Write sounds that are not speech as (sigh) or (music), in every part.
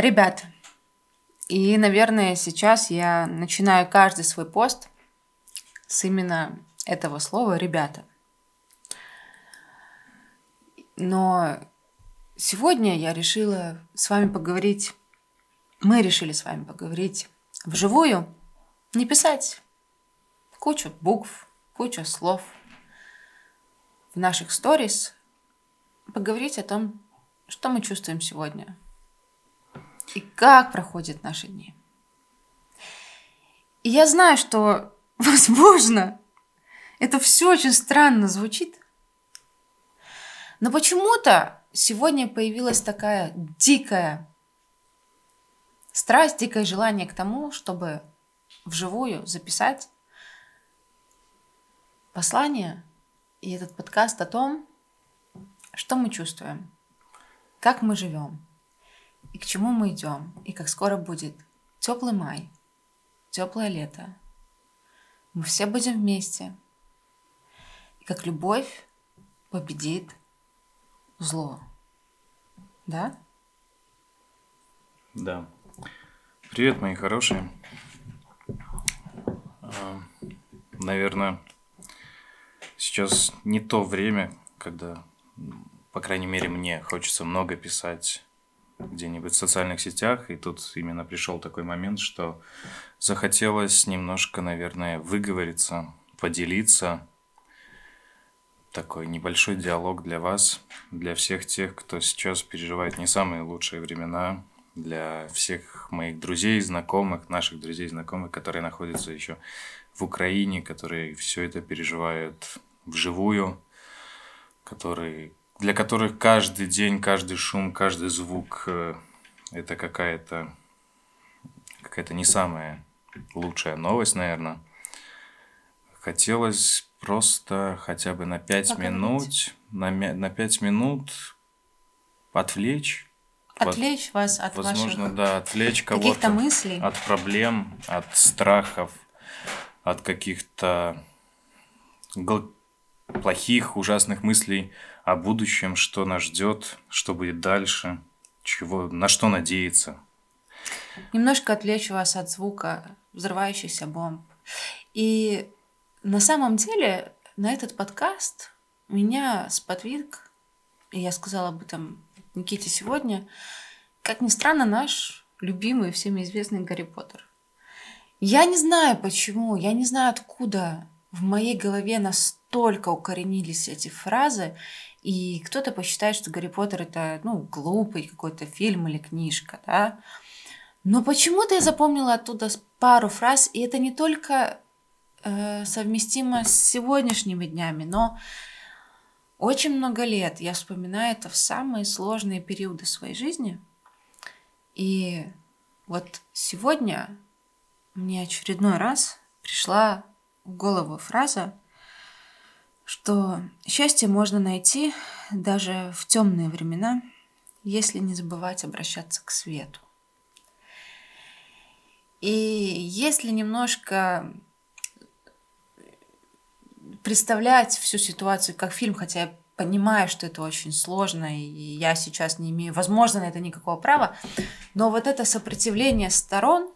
Ребят, и, наверное, сейчас я начинаю каждый свой пост с именно этого слова «ребята». Но сегодня я решила с вами поговорить, мы решили с вами поговорить вживую, не писать кучу букв, кучу слов в наших сторис, поговорить о том, что мы чувствуем сегодня и как проходят наши дни. И я знаю, что, (laughs) возможно, это все очень странно звучит, но почему-то сегодня появилась такая дикая страсть, дикое желание к тому, чтобы вживую записать послание и этот подкаст о том, что мы чувствуем, как мы живем, и к чему мы идем, и как скоро будет теплый май, теплое лето. Мы все будем вместе. И как любовь победит зло. Да? Да. Привет, мои хорошие. А, наверное, сейчас не то время, когда, по крайней мере, мне хочется много писать где-нибудь в социальных сетях, и тут именно пришел такой момент, что захотелось немножко, наверное, выговориться, поделиться. Такой небольшой диалог для вас, для всех тех, кто сейчас переживает не самые лучшие времена, для всех моих друзей, знакомых, наших друзей, знакомых, которые находятся еще в Украине, которые все это переживают вживую, которые для которых каждый день, каждый шум, каждый звук э, это какая-то какая-то не самая лучшая новость, наверное. Хотелось просто хотя бы на пять минут, на, на 5 минут отвлечь. Отвлечь от, вас от Возможно, ваших да, отвлечь кого-то мыслей. от проблем, от страхов, от каких-то плохих, ужасных мыслей о будущем, что нас ждет, что будет дальше, чего, на что надеяться. Немножко отвлечь вас от звука взрывающихся бомб. И на самом деле на этот подкаст меня сподвиг, и я сказала об этом Никите сегодня, как ни странно, наш любимый всеми известный Гарри Поттер. Я не знаю почему, я не знаю откуда в моей голове настолько укоренились эти фразы, и кто-то посчитает, что Гарри Поттер это, ну, глупый какой-то фильм или книжка, да. Но почему-то я запомнила оттуда пару фраз, и это не только э, совместимо с сегодняшними днями, но очень много лет я вспоминаю это в самые сложные периоды своей жизни. И вот сегодня мне очередной раз пришла в голову фраза, что счастье можно найти даже в темные времена, если не забывать обращаться к свету. И если немножко представлять всю ситуацию как фильм, хотя я понимаю, что это очень сложно, и я сейчас не имею, возможно, на это никакого права, но вот это сопротивление сторон,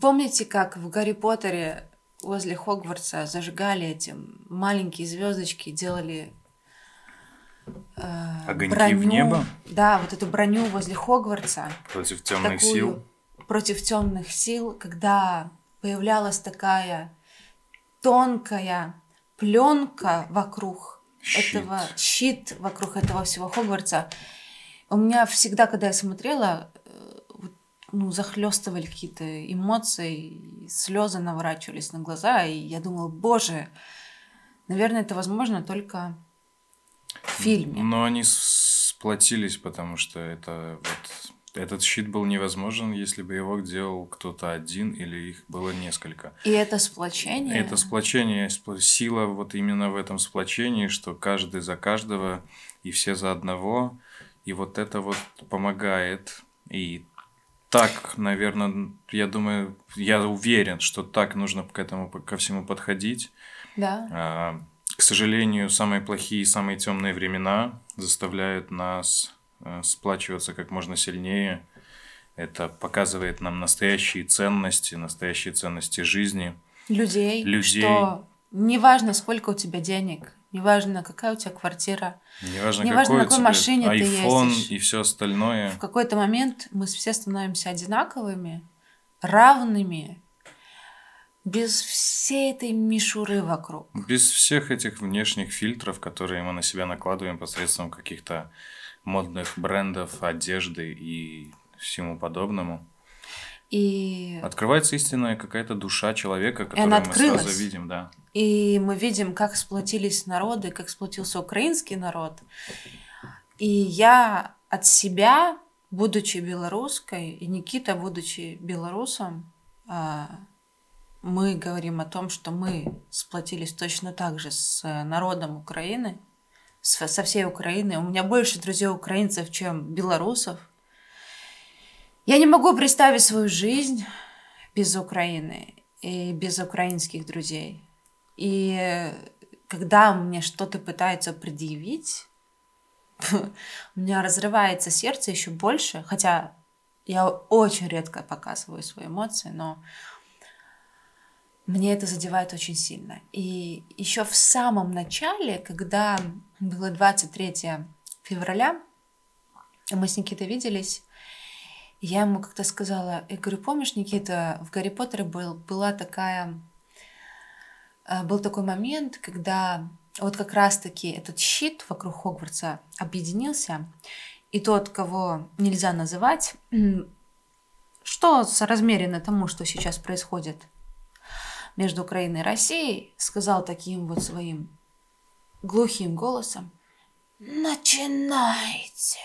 помните, как в Гарри Поттере возле Хогвартса зажигали эти маленькие звездочки, делали э, Огоньки броню, в небо? Да, вот эту броню возле Хогвартса. Против темных сил. Против темных сил, когда появлялась такая тонкая пленка вокруг щит. этого щит вокруг этого всего Хогвартса. У меня всегда, когда я смотрела, ну, захлестывали какие-то эмоции, слезы наворачивались на глаза, и я думала, боже, наверное, это возможно только в фильме. Но они сплотились, потому что это вот этот щит был невозможен, если бы его делал кто-то один или их было несколько. И это сплочение? Это сплочение, сила вот именно в этом сплочении, что каждый за каждого и все за одного. И вот это вот помогает. И так, наверное, я думаю, я уверен, что так нужно к этому ко всему подходить. Да. А, к сожалению, самые плохие, самые темные времена заставляют нас э, сплачиваться как можно сильнее, Это показывает нам настоящие ценности, настоящие ценности жизни. Людей. Людей. Что неважно, сколько у тебя денег, неважно, какая у тебя квартира, Неважно, неважно, какой на какой у тебя машине ты iPhone ездишь. и все остальное. В какой-то момент мы все становимся одинаковыми, равными, без всей этой мишуры вокруг. Без всех этих внешних фильтров, которые мы на себя накладываем посредством каких-то модных брендов, одежды и всему подобному. И, Открывается истинная какая-то душа человека, которую мы сразу видим, да. и мы видим, как сплотились народы, как сплотился украинский народ. И я от себя, будучи белорусской, и Никита, будучи белорусом, а, мы говорим о том, что мы сплотились точно так же с народом Украины, со всей Украины. У меня больше друзей украинцев, чем белорусов. Я не могу представить свою жизнь без Украины и без украинских друзей. И когда мне что-то пытаются предъявить, (laughs) у меня разрывается сердце еще больше, хотя я очень редко показываю свои эмоции, но мне это задевает очень сильно. И еще в самом начале, когда было 23 февраля, мы с Никитой виделись, я ему как-то сказала, я говорю, помнишь, Никита, в Гарри Поттере был, была такая, э, был такой момент, когда вот как раз-таки этот щит вокруг Хогвартса объединился, и тот, кого нельзя называть, что соразмерено тому, что сейчас происходит между Украиной и Россией, сказал таким вот своим глухим голосом, начинайте.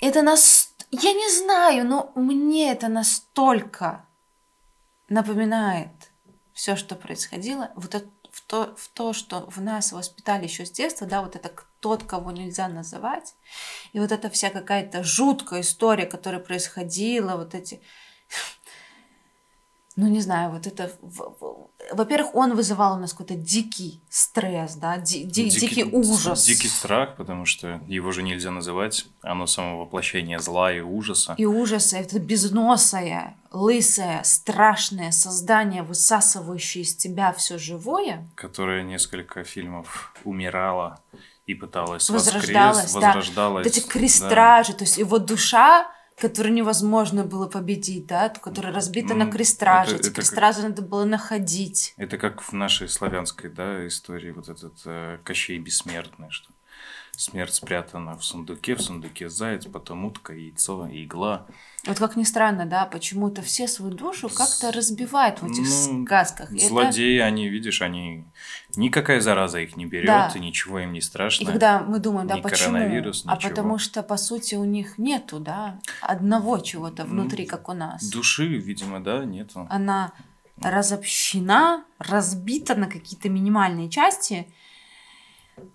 Это нас... Я не знаю, но мне это настолько напоминает все, что происходило, вот это, в, то, в то, что в нас воспитали еще с детства, да, вот это тот, кого нельзя называть, и вот эта вся какая-то жуткая история, которая происходила, вот эти ну не знаю, вот это, во-первых, он вызывал у нас какой-то дикий стресс, да, ди- ди- дикий, ужас. Дикий страх, потому что его же нельзя называть. Оно само воплощение зла и ужаса. И ужаса, это безносое, лысое, страшное создание, высасывающее из тебя все живое, которая несколько фильмов умирала и пыталась возрождалось, воскрес, да. возрождалась. Вот эти да. крестражи, то есть его душа, которую невозможно было победить, да, которая разбита на М, крестражи, это- эти это как- крестражи надо было находить. Это как в нашей славянской да, истории, вот этот э, Кощей Бессмертный, что смерть спрятана в сундуке, в сундуке заяц, потом утка, яйцо, игла. Вот как ни странно, да, почему-то все свою душу как-то разбивают в этих Ну, сказках. И это- Злодеи, они, видишь, они... Никакая зараза их не берет, Да. и ничего им не И страшно. когда мы думаем, да, почему? коронавирус, а потому что, по сути, у них нету, да, одного чего-то внутри, как у нас. Души, видимо, да, нету. Она разобщена, разбита на какие-то минимальные части.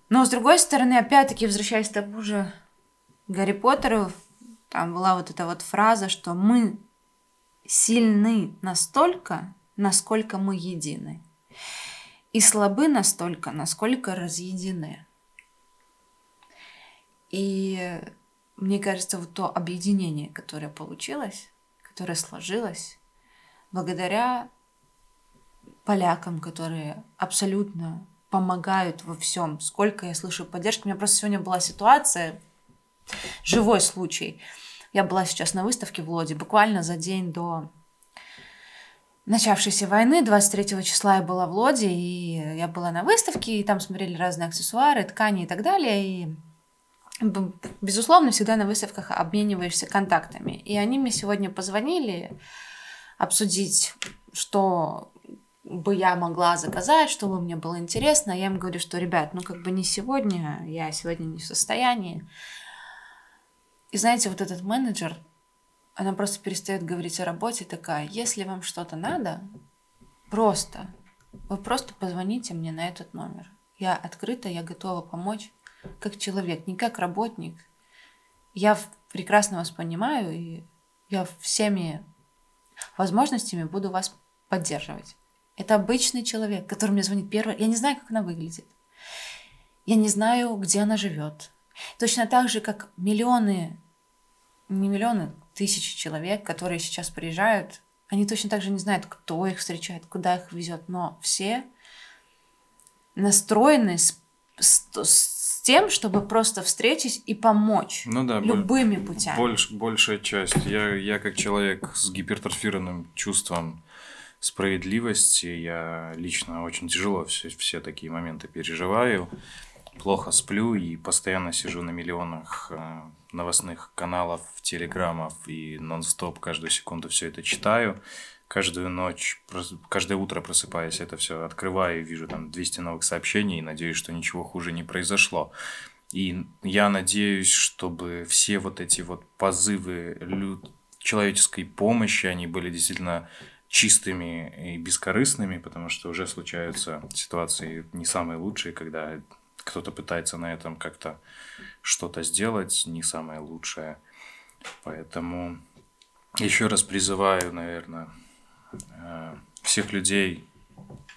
Но, с другой стороны, опять-таки, возвращаясь к тому же Гарри Поттеру, там была вот эта вот фраза, что мы сильны настолько, насколько мы едины. И слабы настолько, насколько разъедины. И мне кажется, вот то объединение, которое получилось, которое сложилось, благодаря полякам, которые абсолютно помогают во всем. Сколько я слышу поддержки. У меня просто сегодня была ситуация, живой случай. Я была сейчас на выставке в Лоде, буквально за день до начавшейся войны, 23 числа я была в Лоде, и я была на выставке, и там смотрели разные аксессуары, ткани и так далее, и безусловно, всегда на выставках обмениваешься контактами. И они мне сегодня позвонили обсудить, что бы я могла заказать, что бы мне было интересно. Я им говорю, что, ребят, ну как бы не сегодня, я сегодня не в состоянии. И знаете, вот этот менеджер, она просто перестает говорить о работе, такая, если вам что-то надо, просто, вы просто позвоните мне на этот номер. Я открыта, я готова помочь как человек, не как работник. Я прекрасно вас понимаю, и я всеми возможностями буду вас поддерживать. Это обычный человек, который мне звонит первый. Я не знаю, как она выглядит. Я не знаю, где она живет. Точно так же, как миллионы не миллионы, тысячи человек, которые сейчас приезжают, они точно так же не знают, кто их встречает, куда их везет, но все настроены с, с, с тем, чтобы просто встретить и помочь Ну да, боль- любыми путями. Больш- большая часть. Я, я как человек с гипертрофированным чувством справедливости, я лично очень тяжело все, все такие моменты переживаю. Плохо сплю и постоянно сижу на миллионах э, новостных каналов, телеграммов и нон-стоп каждую секунду все это читаю. Каждую ночь, каждое утро просыпаясь, это все открываю и вижу там 200 новых сообщений и надеюсь, что ничего хуже не произошло. И я надеюсь, чтобы все вот эти вот позывы лю- человеческой помощи, они были действительно чистыми и бескорыстными, потому что уже случаются ситуации не самые лучшие, когда кто-то пытается на этом как-то что-то сделать, не самое лучшее. Поэтому еще раз призываю, наверное, э, всех людей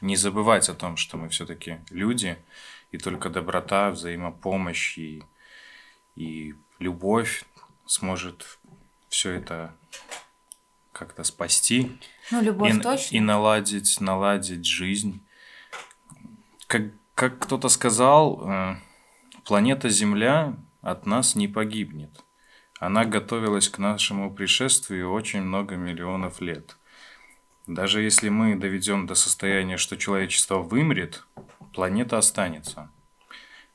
не забывать о том, что мы все-таки люди, и только доброта, взаимопомощь и, и любовь сможет все это как-то спасти Ну, любовь и, точно. и наладить, наладить жизнь. Как, как кто-то сказал, э, планета Земля от нас не погибнет. Она готовилась к нашему пришествию очень много миллионов лет. Даже если мы доведем до состояния, что человечество вымрет, планета останется.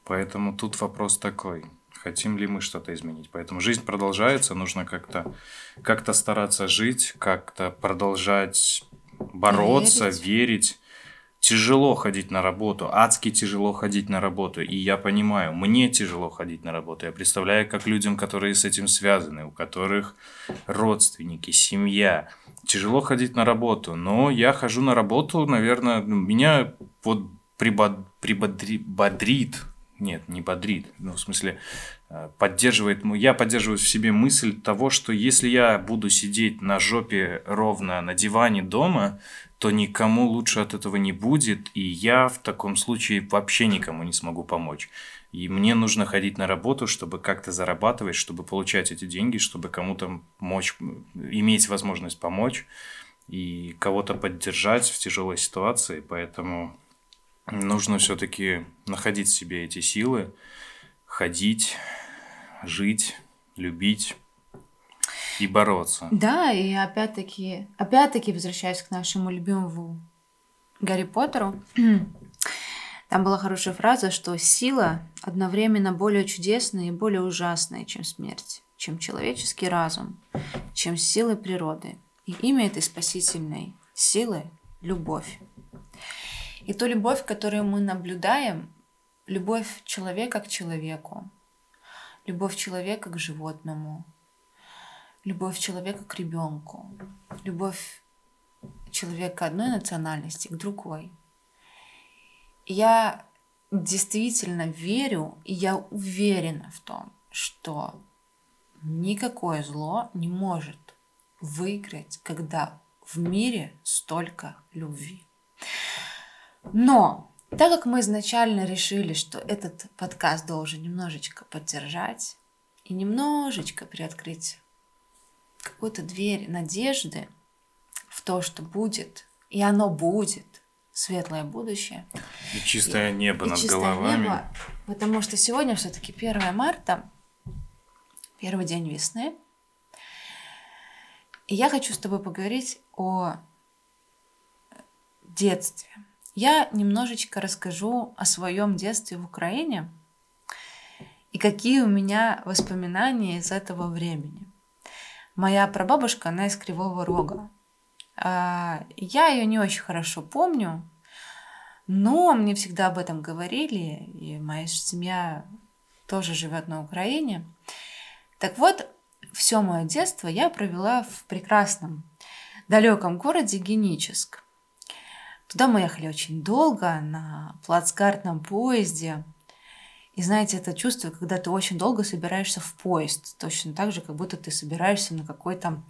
Поэтому тут вопрос такой, хотим ли мы что-то изменить. Поэтому жизнь продолжается, нужно как-то как стараться жить, как-то продолжать бороться, Верить. верить. Тяжело ходить на работу, адски тяжело ходить на работу. И я понимаю, мне тяжело ходить на работу. Я представляю, как людям, которые с этим связаны, у которых родственники, семья, тяжело ходить на работу. Но я хожу на работу, наверное, ну, меня вот прибод- прибодри- бодрит, нет, не бодрит, ну, в смысле, э, поддерживает, я поддерживаю в себе мысль того, что если я буду сидеть на жопе ровно на диване дома, то никому лучше от этого не будет, и я в таком случае вообще никому не смогу помочь. И мне нужно ходить на работу, чтобы как-то зарабатывать, чтобы получать эти деньги, чтобы кому-то мочь, иметь возможность помочь и кого-то поддержать в тяжелой ситуации. Поэтому нужно все-таки находить в себе эти силы, ходить, жить, любить и бороться. Да, и опять-таки, опять-таки возвращаясь к нашему любимому Гарри Поттеру, (clears throat) там была хорошая фраза, что сила одновременно более чудесная и более ужасная, чем смерть, чем человеческий разум, чем силы природы. И имя этой спасительной силы – любовь. И ту любовь, которую мы наблюдаем, любовь человека к человеку, любовь человека к животному, любовь человека к ребенку, любовь человека одной национальности к другой. Я действительно верю, и я уверена в том, что никакое зло не может выиграть, когда в мире столько любви. Но так как мы изначально решили, что этот подкаст должен немножечко поддержать и немножечко приоткрыть какую-то дверь надежды в то, что будет, и оно будет светлое будущее. И чистое небо и над чистое головами. небо, потому что сегодня все-таки 1 марта, первый день весны. И я хочу с тобой поговорить о детстве. Я немножечко расскажу о своем детстве в Украине и какие у меня воспоминания из этого времени. Моя прабабушка, она из Кривого Рога. А, Я ее не очень хорошо помню, но мне всегда об этом говорили, и моя семья тоже живет на Украине. Так вот, все мое детство я провела в прекрасном далеком городе Геническ. Туда мы ехали очень долго на плацкартном поезде. И знаете, это чувство, когда ты очень долго собираешься в поезд, точно так же, как будто ты собираешься на какой-то,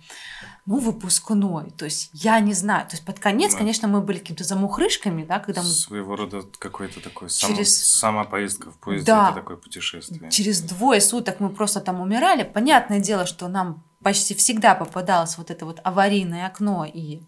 ну, выпускной. То есть я не знаю. То есть под конец, Да. конечно, мы были какими-то замухрышками, да, когда мы Своего рода какой-то такой сам- Через- сама поездка в поезде Да. это такое путешествие. через двое суток мы просто там умирали. Понятное дело, что нам почти всегда попадалось вот это вот аварийное окно и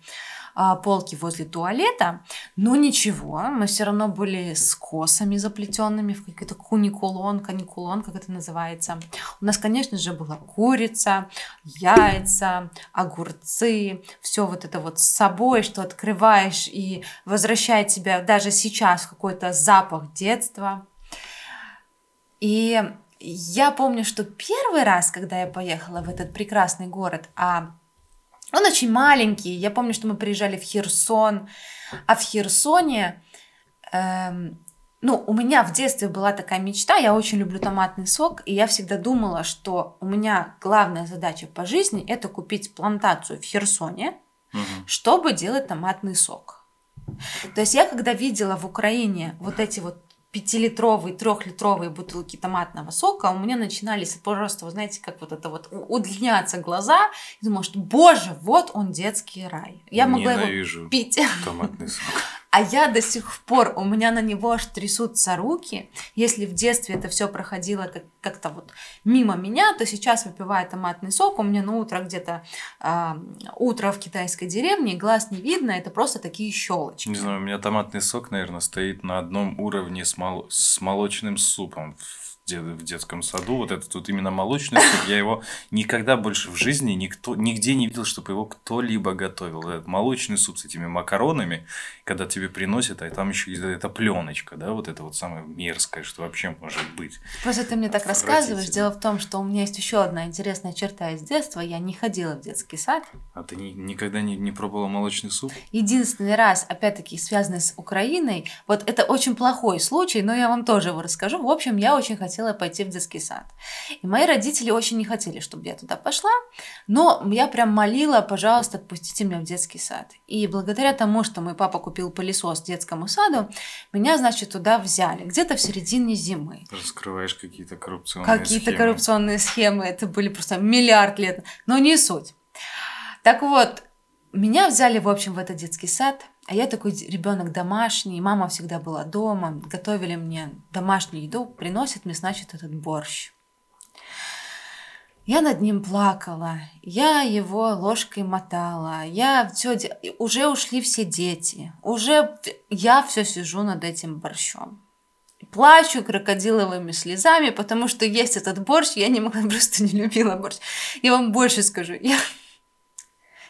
а, полки возле туалета, но ничего, мы все равно были с косами заплетенными в какой-то куникулон, каникулон, как это называется. У нас, конечно же, была курица, яйца, огурцы, все вот это вот с собой, что открываешь и возвращает тебя даже сейчас в какой-то запах детства. И я помню, что первый раз, когда я поехала в этот прекрасный город, а он очень маленький, я помню, что мы приезжали в Херсон, а в Херсоне, эм, ну, у меня в детстве была такая мечта, я очень люблю томатный сок, и я всегда думала, что у меня главная задача по жизни это купить плантацию в Херсоне, Мгм. чтобы делать томатный сок. То есть я когда видела в Украине вот эти вот пятилитровые, трехлитровые бутылки томатного сока, у меня начинались просто, вы знаете, как вот это вот удлиняться глаза. И думала, что, боже, вот он детский рай. Я могла его Ненавижу пить. томатный сок. А я до сих пор, у меня на него аж трясутся руки. Если в детстве это все проходило как- как-то вот мимо меня, то сейчас, выпивая томатный сок, у меня на утро где-то а, утро в китайской деревне, глаз не видно, это просто такие щелочки. Не знаю, у меня томатный сок, наверное, стоит на одном уровне с, мол- с молочным супом в, де- в детском саду. Вот этот вот именно молочный суп, я его никогда больше в жизни никто, нигде не видел, чтобы его кто-либо готовил. Этот молочный суп с этими макаронами, когда тебе приносят, а там еще эта пленочка, да, вот это вот самое мерзкое, что вообще может быть. Просто ты мне так рассказываешь. Дело в том, что у меня есть еще одна интересная черта из детства. Я не ходила в детский сад. А ты ни- никогда не, не пробовала молочный суп? Единственный раз, опять-таки, связанный с Украиной, вот это очень плохой случай, но я вам тоже его расскажу. В общем, я очень хотела пойти в детский сад. И мои родители очень не хотели, чтобы я туда пошла, но я прям молила, пожалуйста, отпустите меня в детский сад. И благодаря тому, что мой папа купил пылесос детскому саду, меня, значит, туда взяли, где-то в середине зимы. Раскрываешь какие-то коррупционные Какие-то схемы. коррупционные схемы, это были просто миллиард лет, но не суть. Так вот, меня взяли, в общем, в этот детский сад, а я такой ребенок домашний, мама всегда была дома, готовили мне домашнюю еду, приносит мне, значит, этот борщ. Я над ним плакала, я его ложкой мотала, я все, уже ушли все дети, уже я все сижу над этим борщом. Плачу крокодиловыми слезами, потому что есть этот борщ, я не могла, (laughs) просто не любила борщ. Я вам больше скажу, я,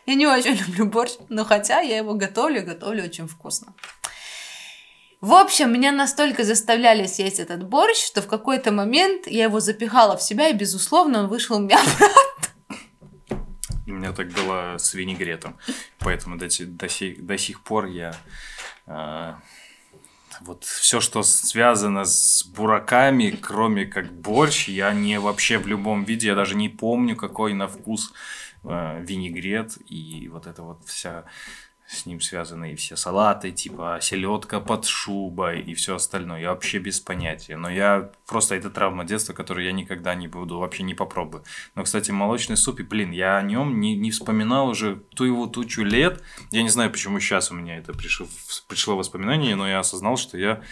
я не очень люблю борщ, но хотя я его готовлю, готовлю очень вкусно. В общем, меня настолько заставляли съесть этот борщ, что в какой-то момент я его запихала в себя, и, безусловно, он вышел у меня (laughs) обратно. У меня так было с винегретом. Поэтому до, сих, до сих пор я... а, вот все, что связано с бураками, кроме как борщ, я не вообще в любом виде, я даже не помню, какой на вкус а, винегрет и вот это вот вся с ним связанные все салаты, типа селедка под шубой и все остальное. Я вообще без понятия. Но я просто это травма детства, которую я никогда не буду, вообще не попробую. Но, кстати, молочный суп, и, блин, я о нем не, не вспоминал уже ту его тучу лет. Я не знаю, почему сейчас у меня это пришло, пришло воспоминание, но я осознал, что я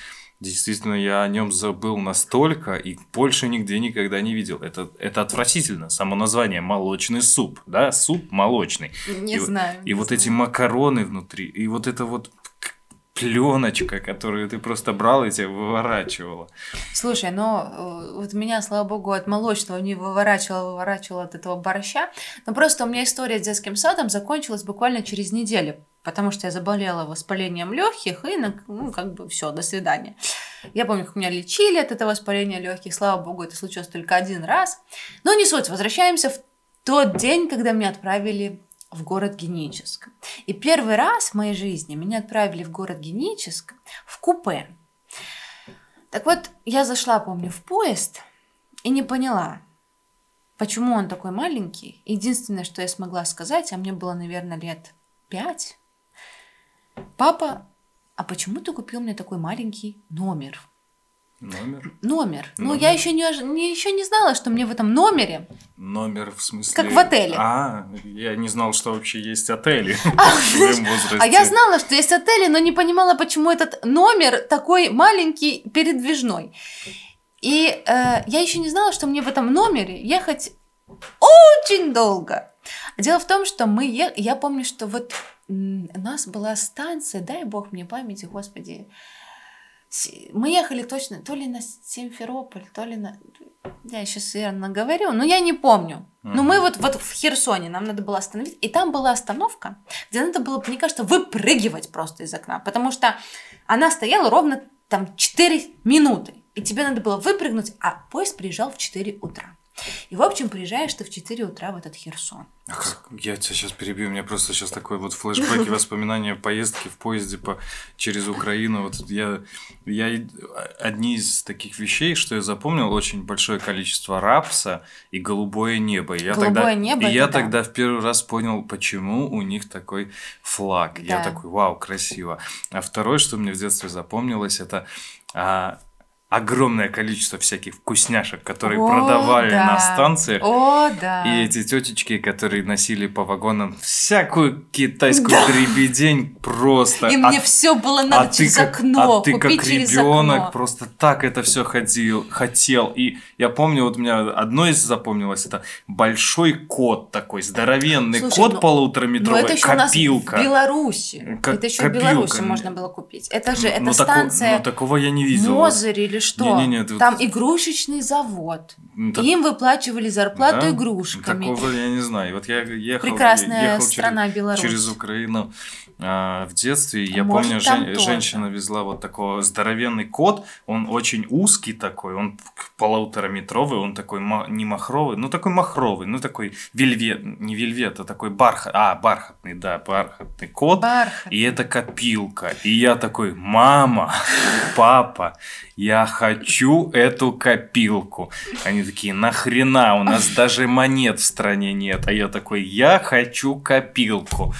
Действительно, я о нем забыл настолько и больше нигде никогда не видел. Это, это отвратительно. Само название молочный суп, да, суп молочный. Не И знаю. И не вот знаю. эти макароны внутри, и вот это вот пленочка, которую ты просто брал и тебя выворачивала. Слушай, но э, вот меня, слава богу, от молочного не выворачивало, выворачивало от этого борща. Но просто у меня история с детским садом закончилась буквально через неделю, потому что я заболела воспалением легких, и, ну, как бы все, до свидания. Я помню, как меня лечили от этого воспаления легких, слава богу, это случилось только один раз. Но не суть, возвращаемся в тот день, когда меня отправили в город Геническ. И первый раз в моей жизни меня отправили в город Геническ в купе. Так вот, я зашла, помню, в поезд и не поняла, почему он такой маленький. Единственное, что я смогла сказать, а мне было, наверное, лет пять. Папа, а почему ты купил мне такой маленький номер? Номер? Номер. Ну, Номер. я еще не, не, еще не знала, что мне в этом номере. Номер в смысле... Как в отеле. А, я не знал, что вообще есть отели (laughs) А, (laughs) в. А я знала, что есть отели, но не понимала, почему этот номер такой маленький, передвижной. И э, я еще не знала, что мне в этом номере ехать очень долго. Дело в том, что мы е... я помню, что вот у нас была станция, дай бог мне памяти, господи. Мы ехали точно то ли на Симферополь, то ли на... Я сейчас верно говорю, но я не помню. Но мы вот, вот в Херсоне, нам надо было остановиться, и там была остановка, где надо было, мне кажется, выпрыгивать просто из окна, потому что она стояла ровно там 4 минуты, и тебе надо было выпрыгнуть, а поезд приезжал в 4 утра. И, в общем, приезжаешь ты в 4 утра в этот Херсон. А как? Я тебя сейчас перебью, у меня просто сейчас такой вот флешбэк и (laughs) воспоминания поездки в поезде по, через Украину. Вот я, я и- одни из таких вещей, что я запомнил, очень большое количество рапса и голубое небо. И я Голубое тогда, небо, и я да. тогда в первый раз понял, почему у них такой флаг. Я Да. такой, вау, красиво. А второе, что мне в детстве запомнилось, это а, огромное количество всяких вкусняшек, которые О, продавали да. на станциях. О, да. И эти тетечки, которые носили по вагонам всякую китайскую Да. дребедень просто. И А- мне все было надо а через ты как, окно, а ты купить как ребенок окно. просто так это все ходил, хотел. И я помню, вот у меня одно из запомнилось, это большой кот такой, здоровенный Слушай, кот ну- полутораметровый, Но это еще у нас копилка. в Беларуси. Как это еще копилка. в Беларуси можно было купить. Это же, это Ну, тако- станция ну, такого я не видел. Мозырь или что? Не-не-не, это вот- Там игрушечный завод. Ну, так- Им выплачивали зарплату да? игрушками. Такого я не знаю. Вот я ехал, Прекрасная ехал страна через, Беларусь. через Украину в детстве. Я Может, помню, жен- женщина везла вот такого здоровенный кот. Он очень узкий такой, он полутораметровый, он такой не махровый, ну такой махровый, ну такой вельвет, не вельвет, а такой бархат, а бархатный, да, бархатный кот. Бархат. И это копилка. И я такой, мама, папа, я хочу эту копилку. Они такие, нахрена, у нас даже монет в стране нет. А я такой, я хочу копилку.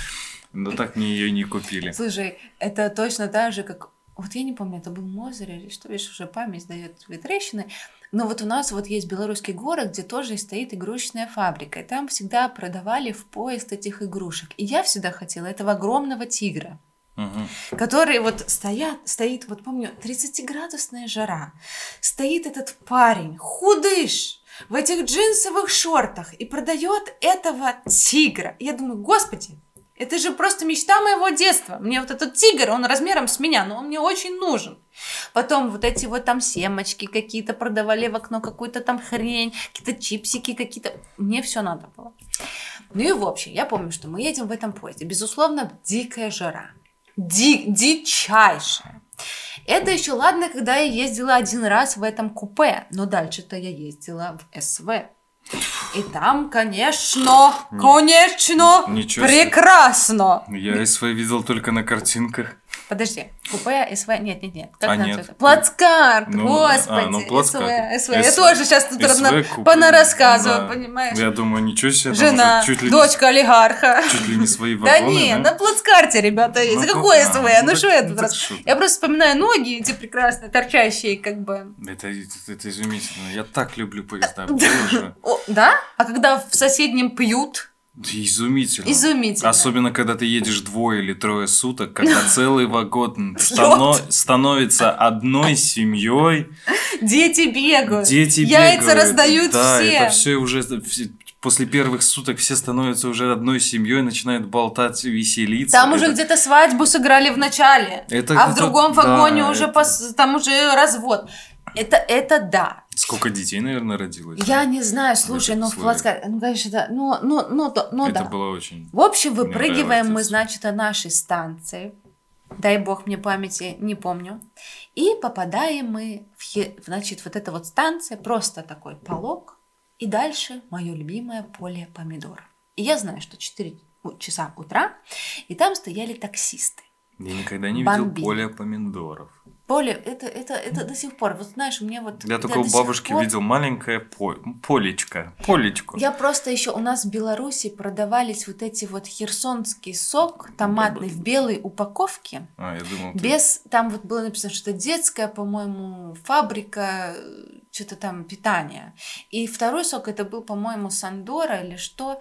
Но так мне ее не купили. Слушай, это точно так же, как... Вот я не помню, это был Мозырь или что, видишь, уже память дает свои трещины. Но вот у нас вот есть белорусский город, где тоже стоит игрушечная фабрика. И там всегда продавали в поезд этих игрушек. И я всегда хотела этого огромного тигра. Мгм. которые вот стоят, стоит, вот помню, 30-градусная жара, стоит этот парень, худыш, в этих джинсовых шортах и продает этого тигра. Я думаю, господи, это же просто мечта моего детства. Мне вот этот тигр, он размером с меня, но он мне очень нужен. Потом вот эти вот там семочки какие-то продавали в окно, какую-то там хрень, какие-то чипсики какие-то. Мне все надо было. Ну и в общем, я помню, что мы едем в этом поезде. Безусловно, дикая жара. Ди- дичайшая. Это еще ладно, когда я ездила один раз в этом купе, но дальше-то я ездила в СВ. И там, конечно, конечно, Ничего себе. прекрасно. Я СВ видел только на картинках. Подожди, купе СВ, нет, нет, нет, как А, это нет. называется? Плацкарт, Ну, господи, а, ну, плацкарт. СВ, СВ. Я тоже сейчас тут равно понарассказываю, да. понимаешь? Я думаю, ничего себе. Жена, уже чуть ли не- дочка олигарха. чуть ли не свои Да вагоны, не, да? на плацкарте, ребята, есть. Ну, Какое СВ? ну Ну что я ну тут раз... Я просто вспоминаю ноги эти прекрасные, торчащие, как бы. Это, это, это изумительно. Я так люблю поезда. Да? А когда в соседнем пьют? Изумительно. Изумительно. Особенно, когда ты едешь двое или трое суток, когда (laughs) целый вагон стано- становится одной семьей, Дети бегают. дети Яйца бегают. раздают да, всем. это все уже все- после первых суток все становятся уже одной семьей, начинают болтать, веселиться. Там уже Это- где-то свадьбу сыграли в начале, Это а в другом да, вагоне уже это- пос- там уже развод. Это, это да. Сколько детей, наверное, родилось? Я не знаю, слушай, ну в плацкарте, ну конечно, да, ну, ну, ну, ну это да. было очень... В общем, выпрыгиваем мы, значит, о нашей станции. Дай бог мне памяти, не помню. И попадаем мы в, значит, вот эта вот станция, просто такой полог. И дальше мое любимое поле помидор. И я знаю, что 4 у- часа утра, и там стояли таксисты. Я никогда не видел Бомбили. поле помидоров. Поле, это, это, это до сих пор. Вот знаешь, мне вот... Я только у бабушки пор... видел маленькое по... полечко. Полечко. Я просто еще... У нас в Беларуси продавались вот эти вот херсонский сок томатный в белой упаковке. А, я думал... Без... Ты... Там вот было написано, что детская, по-моему, фабрика что-то там питания. И второй сок это был, по-моему, Сандора или что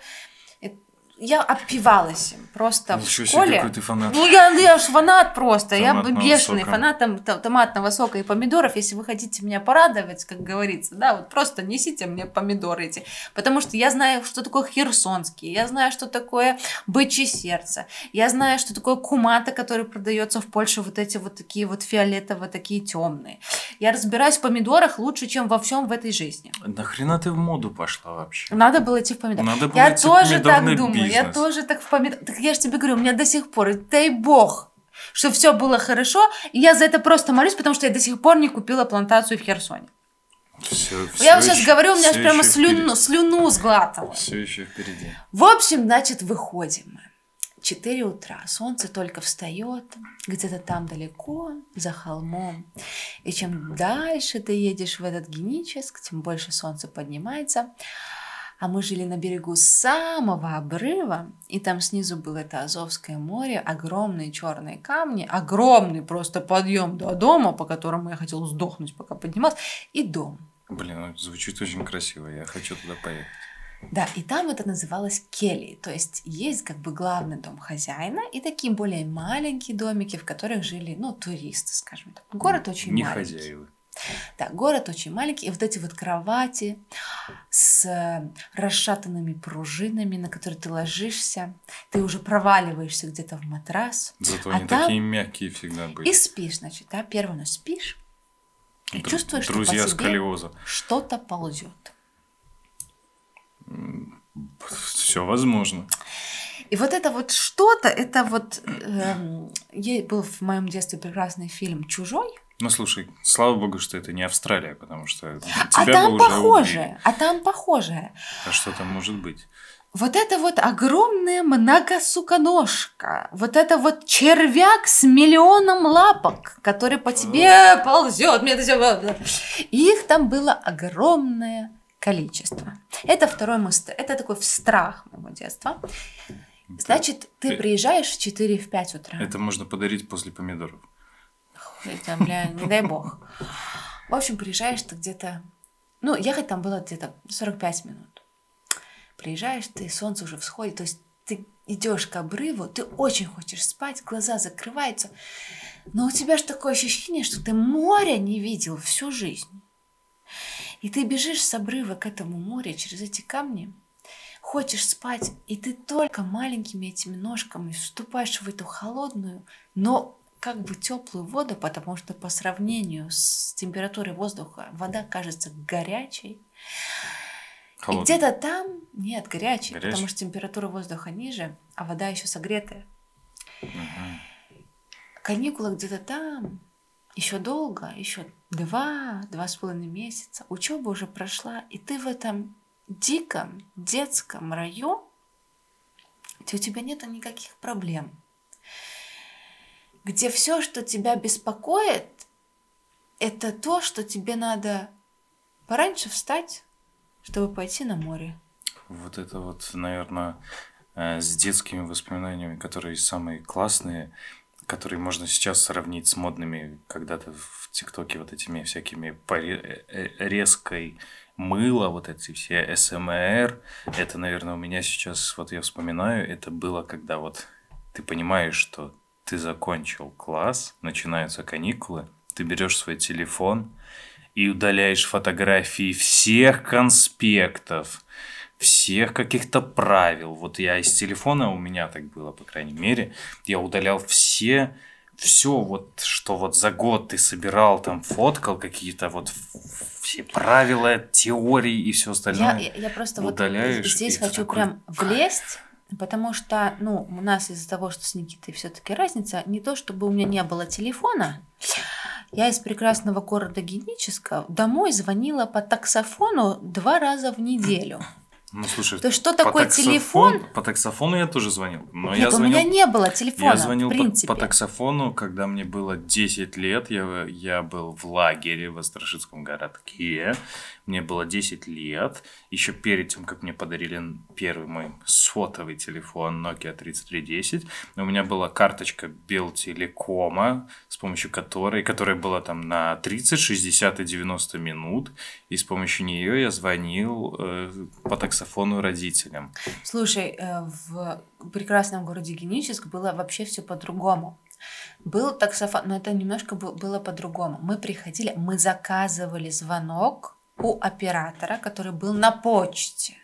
я опивалась им просто Ничего в школе. Себе, какой ты фанат. Ну, я, я ж фанат просто. Томатного я бешеный сока. фанат там, томатного сока и помидоров. Если вы хотите меня порадовать, как говорится, да, вот просто несите мне помидоры эти. Потому что я знаю, что такое херсонский, я знаю, что такое бычье сердце, я знаю, что такое кумата, который продается в Польше, вот эти вот такие вот фиолетово, такие темные. Я разбираюсь в помидорах лучше, чем во всем в этой жизни. Нахрена ты в моду пошла вообще? Надо было идти в помидор. Надо было я идти тоже в так думаю. Я тоже так в помидор. Так я же тебе говорю, у меня до сих пор, дай бог, что все было хорошо, и я за это просто молюсь, потому что я до сих пор не купила плантацию в Херсоне. Все, я вам сейчас говорю, у меня аж прямо слюну, слюну сглатывала. Все еще впереди. В общем, значит, выходим мы. 4 утра, солнце только встает, где-то там далеко, за холмом. И чем дальше ты едешь в этот геническ, тем больше солнце поднимается. А мы жили на берегу самого обрыва, и там снизу было это Азовское море, огромные черные камни, огромный просто подъем до дома, по которому я хотела сдохнуть, пока поднималась, и дом. Блин, ну, звучит очень красиво, я хочу туда поехать. Да, и там это называлось кели, то есть есть как бы главный дом хозяина и такие более маленькие домики, в которых жили, ну, туристы, скажем так. Город очень Не маленький. хозяева. Да, город очень маленький, и вот эти вот кровати с расшатанными пружинами, на которые ты ложишься, ты уже проваливаешься где-то в матрас. Зато а они там... такие мягкие всегда были. И спишь, значит, да, первую ночь спишь, и Дру- чувствуешь, друзья что по тебе что-то ползет. Все возможно. И вот это вот что-то, это вот э, был в моем детстве прекрасный фильм Чужой. Ну слушай, слава богу, что это не Австралия, потому что тебя а там бы уже похожее, убили. а там похожее. А что там может быть? Вот это вот огромная многосуконожка, вот это вот червяк с миллионом лапок, который по тебе ползет. Их там было огромное количество. Это второй мост, это такой страх моего детства. Значит, ты приезжаешь в 4-5 утра. Это можно подарить после помидоров. Это, бля, не дай бог. В общем, приезжаешь ты где-то... Ну, ехать там было где-то 45 минут. Приезжаешь ты, солнце уже всходит, то есть ты идешь к обрыву, ты очень хочешь спать, глаза закрываются, но у тебя же такое ощущение, что ты моря не видел всю жизнь. И ты бежишь с обрыва к этому морю через эти камни, хочешь спать, и ты только маленькими этими ножками вступаешь в эту холодную, но как бы теплую воду, потому что по сравнению с температурой воздуха вода кажется горячей. Холодный. И где-то там нет горячей, горячей, потому что температура воздуха ниже, а вода еще согретая. Угу. Каникулы где-то там, еще долго, еще два, два с половиной месяца. Учеба уже прошла, и ты в этом диком детском раю, где у тебя нет никаких проблем где все, что тебя беспокоит, это то, что тебе надо пораньше встать, чтобы пойти на море. Вот это вот, наверное, э, с детскими воспоминаниями, которые самые классные, которые можно сейчас сравнить с модными когда-то в ТикТоке вот этими всякими э, э, резкой мыло, вот эти все СМР. Это, наверное, у меня сейчас, вот я вспоминаю, это было, когда вот ты понимаешь, что ты закончил класс, начинаются каникулы, ты берешь свой телефон и удаляешь фотографии всех конспектов, всех каких-то правил. Вот я из телефона, у меня так было, по крайней мере, я удалял все все вот, что вот за год ты собирал, там фоткал какие-то вот все правила, теории и все остальное. Я, я, я просто вот здесь хочу такой... прям влезть Потому что, ну, у нас из-за того, что с Никитой все-таки разница, не то, чтобы у меня не было телефона, я из прекрасного города Генического домой звонила по таксофону два раза в неделю. Ну, слушай, То что по такое таксофон- телефон? По таксофону я тоже звонил. Но Нет, я у звонил меня не было телефона, Я звонил в по- принципе. по, таксофону, когда мне было 10 лет. Я, я был в лагере в Острожицком городке. Мне было 10 лет. Еще перед тем, как мне подарили первый мой сотовый телефон Nokia 3310, у меня была карточка Белтелекома, с помощью которой, которая была там на 30, 60 и 90 минут. И с помощью нее я звонил э, по таксофону родителям. Слушай, э, в прекрасном городе Геническ было вообще все по-другому. Был таксофон, но это немножко было по-другому. Мы приходили, мы заказывали звонок у оператора, который был на почте.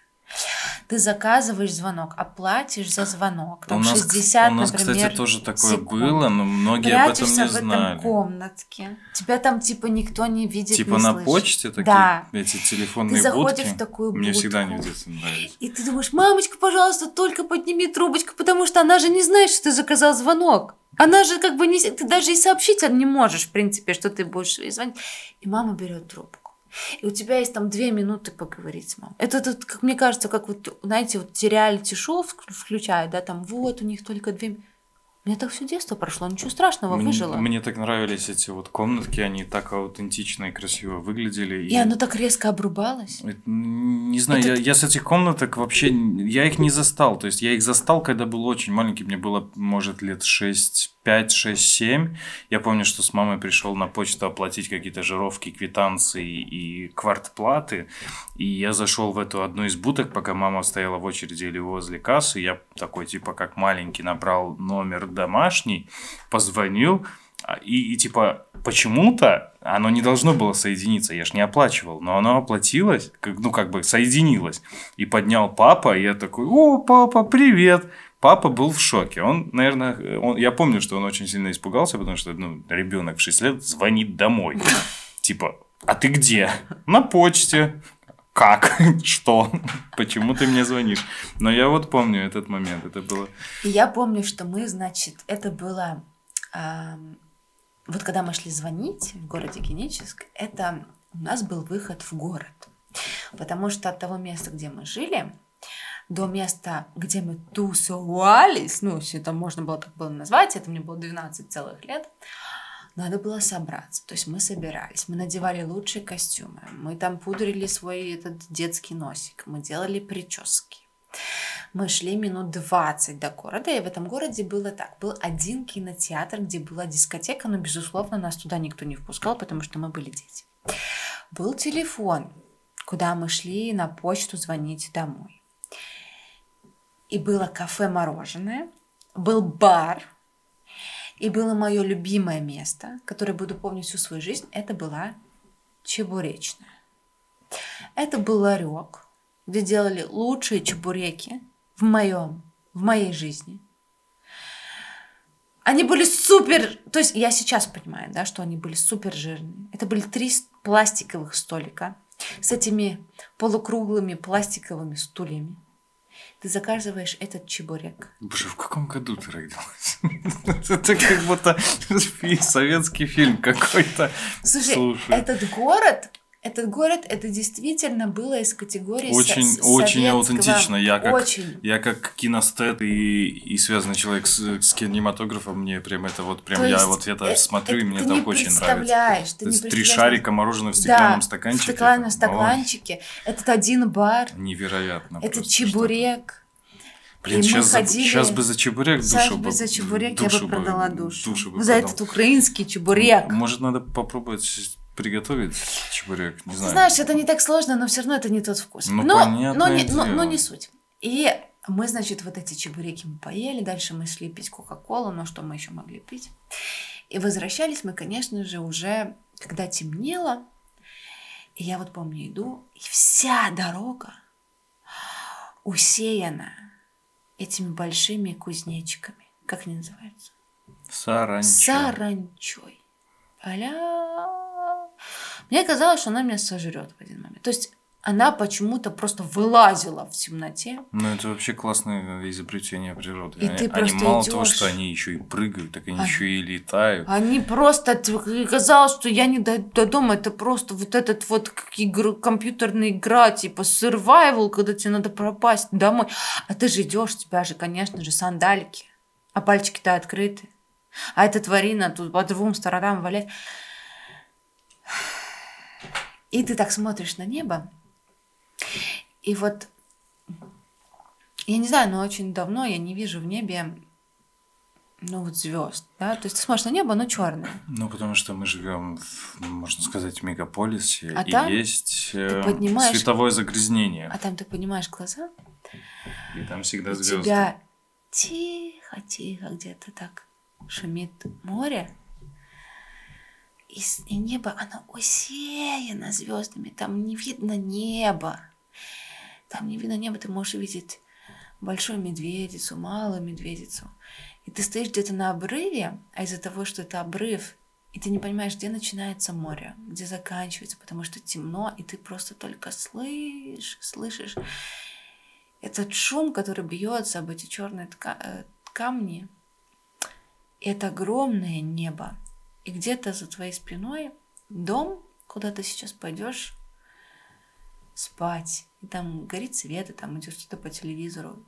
Ты заказываешь звонок, оплатишь за звонок. Там у нас, 60, у нас например, кстати, тоже такое секунд. было, но многие об этом Прячешься не в этом знали. комнатке. Тебя там типа никто не видит, Типа не на слышит. почте такие Да. эти телефонные Ты заходишь будки. в такую Мне всегда они в будку. детстве нравились. И ты думаешь, мамочка, пожалуйста, только подними трубочку, потому что она же не знает, что ты заказал звонок. Она же как бы не... Ты даже и сообщить не можешь, в принципе, что ты будешь звонить. И мама берет трубку. И у тебя есть там две минуты поговорить с мамой. Это, тут, как мне кажется, как вот, знаете, вот те реалити-шоу вк- включают, да, там вот у них только две минуты. У меня так все детство прошло, ничего страшного, Мне, выжила. мне так нравились эти вот комнатки, они так аутентично и красиво выглядели. И оно так резко обрубалось. Это, Не знаю, Это- я, я с этих комнаток вообще, я их не застал. То есть я их застал, когда был очень маленький, мне было, может, лет 6, 5, 6, 7. Я помню, что с мамой пришел на почту оплатить какие-то жировки, квитанции и квартплаты. И я зашел в эту одну из будок, пока мама стояла в очереди или возле кассы. Я такой, типа, как маленький, набрал номер домашний, позвонил. а, И, и типа почему-то оно не должно было соединиться, я ж не оплачивал, но оно оплатилось, как, ну как бы соединилось. И поднял папа, и я такой, о, папа, привет. Папа был в шоке. Он, наверное, он, я помню, что он очень сильно испугался, потому что ну, ребенок в 6 лет звонит домой. Типа, а ты где? На почте. Как? (laughs) Что? Почему ты мне звонишь? Но я вот помню этот момент. Это было... Я помню, что мы, значит, это было... вот когда мы шли звонить в городе Геническ, это у нас был выход в город. Потому что от того места, где мы жили, до места, где мы тусовались, ну, если это можно было так было назвать, это мне было 12 целых лет, надо было собраться. То есть мы собирались, мы надевали лучшие костюмы, мы там пудрили свой этот детский носик, мы делали прически. Мы шли минут 20 до города, и в этом городе было так. Был один кинотеатр, где была дискотека, но, безусловно, нас туда никто не впускал, потому что мы были дети. Был телефон, куда мы шли на почту звонить домой. И было кафе-мороженое, был бар, и было мое любимое место, которое буду помнить всю свою жизнь, это была чебуречная. Это был ларек, где делали лучшие чебуреки в моем, в моей жизни. Они были супер, то есть я сейчас понимаю, да, что они были супер жирные. Это были три пластиковых столика с этими полукруглыми пластиковыми стульями. Ты заказываешь этот чебурек. Боже, в каком году ты родилась? (laughs) Это как будто (laughs) советский фильм какой-то. Слушай. этот город, этот город, это действительно было из категории со- Очень, с- очень советского- аутентично. Я как, Очень. я как киностет и, и связанный человек с, с кинематографом, мне прям это вот прям То я вот это э, смотрю, и это мне ты это не очень нравится. ты То не есть три шарика мороженого в стеклянном да, стаканчике. в стеклянном стаканчике. Этот один бар, невероятно. этот чебурек. Блин, И сейчас, ходили- сейчас бы за чебурек Сейчас душу бы за чебурек душу я бы продала душу. душу бы за продал. этот украинский чебурек. Может, надо попробовать приготовить чебурек, не знаю. знаешь, это не так сложно, но все равно это не тот вкус. Ну, но, но, не, но, но не суть. И мы, значит, вот эти чебуреки мы поели, дальше мы шли пить Кока-Колу, но что мы еще могли пить? И возвращались мы, конечно же, уже когда темнело. И я вот помню, иду, и вся дорога усеяна этими большими кузнечиками. Как они называются? Саранча. Саранчой. Аля. Мне казалось, что она меня сожрет в один момент. То есть она почему-то просто вылазила в темноте. Ну, это вообще классное изобретение природы. И они, ты они просто мало того, идёшь. что они еще и прыгают, так они А- еще и летают. Они просто, казалось, что я не до, до дома, это просто вот этот вот игру, компьютерная игра, типа survival, когда тебе надо пропасть домой. А ты же идешь, у тебя же, конечно же, сандалики, а пальчики-то открыты. А эта тварина тут по двум сторонам валяет. И ты так смотришь на небо, и вот, я не знаю, но очень давно я не вижу в небе ну вот звезд, да, то есть ты смотришь на небо, оно черное. Ну, потому что мы живем, в, можно сказать, в мегаполисе, А и там есть э, поднимаешь- световое загрязнение. А там ты поднимаешь глаза, И там всегда звезды. тебя тихо-тихо где-то так шумит море, и, и небо, оно усеяно звездами, там не видно неба. Там не видно неба, ты можешь видеть большую медведицу, малую медведицу. И ты стоишь где-то на обрыве, а из-за того, что это обрыв, и ты не понимаешь, где начинается море, где заканчивается, потому что темно, и ты просто только слышишь, слышишь этот шум, который бьется об эти черные тка- э, камни. Это огромное небо. И где-то за твоей спиной дом, куда ты сейчас пойдешь спать. И там горит свет, и там идет что-то по телевизору.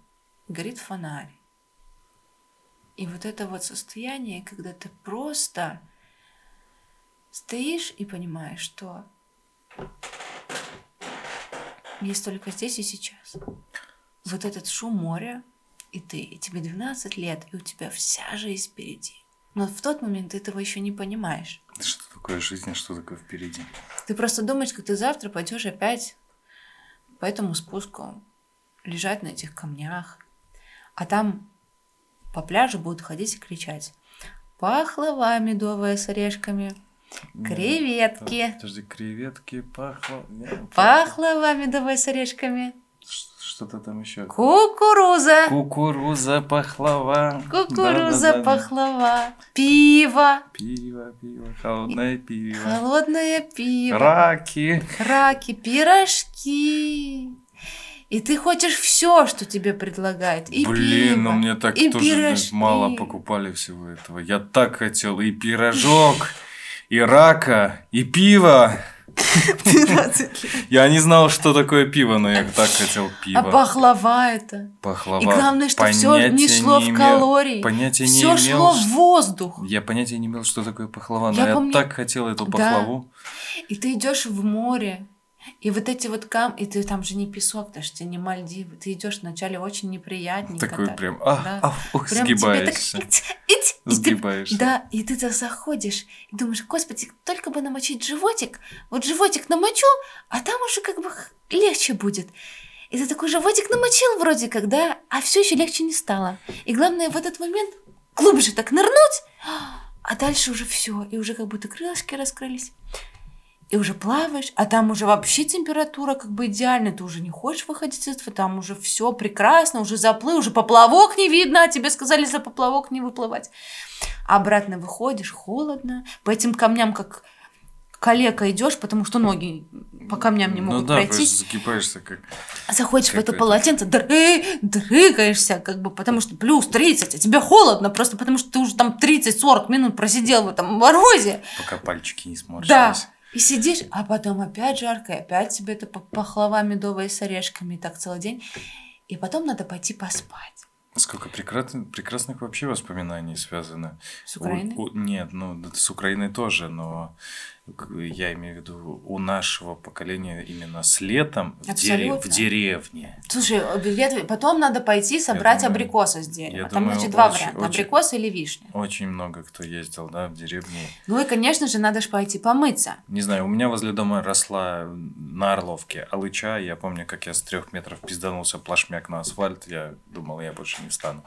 Горит фонарь. И вот это вот состояние, когда ты просто стоишь и понимаешь, что есть только здесь и сейчас. Вот этот шум моря, и ты, и тебе 12 лет, и у тебя вся жизнь впереди. Но в тот момент ты этого еще не понимаешь. Что такое жизнь, а что такое впереди? Ты просто думаешь, как ты завтра пойдешь опять по этому спуску лежать на этих камнях, а там по пляжу будут ходить и кричать. Пахлава медовая с орешками, креветки, Подожди, креветки, пахло... пахлава медовая с орешками, Что-то там еще. кукуруза, Кукуруза, пахлава. кукуруза, Да-да-да. пахлава, пиво, Пиво, пиво, холодное пиво. холодное пиво. Раки. раки, пирожки. И ты хочешь все, что тебе предлагают. И Блин, пиво, ну мне так и тоже пирожки. мало покупали всего этого. Я так хотел и пирожок, и рака, и пиво. 12 лет. Я не знал, что такое пиво, но я так хотел А пиво. пахлава это. Пахлава. И главное, что все не шло в имел- калории. Понятия не Все имел. шло в воздух. Я понятия не имел, что такое пахлава, но Я я, помню- так хотел эту Да. пахлаву. И ты идешь в море. И вот эти вот кам... И ты там же не песок, даже тебе не Мальдивы. Ты идешь вначале очень неприятненько. Такой так. прям, а, Да. а, ух, Прям тебе так... сгибаешься. ить, ить, и ты Сгибаешься. Да, и ты то заходишь и думаешь, господи, только бы намочить животик, вот животик намочу, а там уже как бы легче будет. И ты такой животик намочил вроде как, да, а все еще легче не стало. И главное в этот момент глубже так нырнуть, а дальше уже все, и уже как будто крылышки раскрылись. И уже плаваешь, а там уже вообще температура как бы идеальная, ты уже не хочешь выходить из этого, там уже все прекрасно, уже заплыл, уже поплавок не видно, а тебе сказали за поплавок не выплывать. А обратно выходишь, холодно, по этим камням как калека идешь, потому что ноги по камням не Ну могут да, пройти. просто загибаешься как... Заходишь в это Какой-то. полотенце, дры, дрыгаешься, как бы, потому что плюс 30, а тебе холодно, просто потому что ты уже там 30-40 минут просидел в этом морозе. Пока пальчики не Да. И сидишь, а потом опять жарко, и опять тебе это па- пахлава медовая с орешками, и так целый день. И потом надо пойти поспать. Сколько прекрасных, прекрасных вообще воспоминаний связано. С Украиной? У- у- нет, ну с Украиной тоже, но я имею в виду у нашего поколения именно с летом в, дере- в деревне. Слушай, билет- потом надо пойти собрать думаю- абрикосы с дерева. Там, думаю, значит, два очень- варианта. очень- Абрикос или вишня. Очень много кто ездил, да, в деревне. Ну и, конечно же, надо же пойти помыться. Не знаю, у меня возле дома росла на Орловке алыча. Я помню, как я с трех метров пизданулся плашмяк на асфальт. Я думал, я больше не стану.